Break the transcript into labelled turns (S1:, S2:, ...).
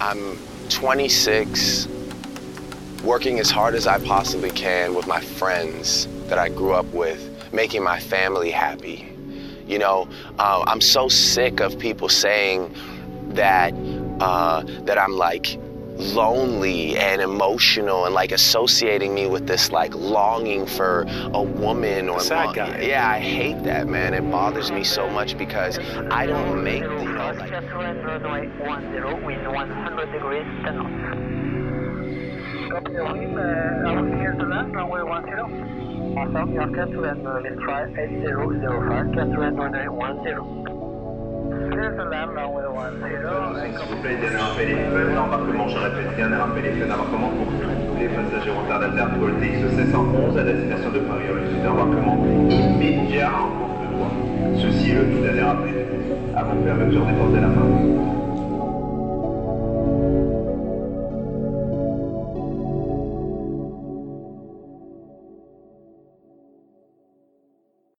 S1: I'm 26, working as hard as I possibly can with my friends that I grew up with, making my family happy. You know, uh, I'm so sick of people saying that uh, that I'm like lonely and emotional and like associating me with this like longing for a woman or
S2: Sad
S1: lo-
S2: guy.
S1: Yeah, I hate that, man. It bothers me so much because I don't make you know like.
S3: runway 10 wind 100 degrees 10 knots. Copy the wind, uh, I will clear to land, runway 10. Awesome, you're clear uh, let's try 8005, clear to land, runway 10. Clear to land, runway 10, and
S4: S'il vous plaît, il y a un rappel et feux d'embarquement, je répète bien, un rappel et feux d'embarquement pour tous les passagers retardataires pour le TX 711 à destination de Paris. Reçu d'embarquement immédiat en cours de droit. Ceci le tout dernier rappel. Avant fermeture des portes à la fin.